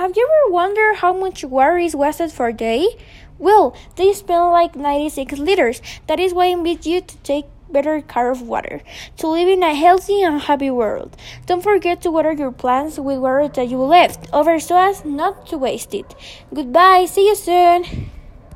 Have you ever wondered how much water is wasted for a day? Well, they spend like 96 liters. That is why I invite you to take better care of water to live in a healthy and happy world. Don't forget to water your plants with water that you left over so as not to waste it. Goodbye, see you soon.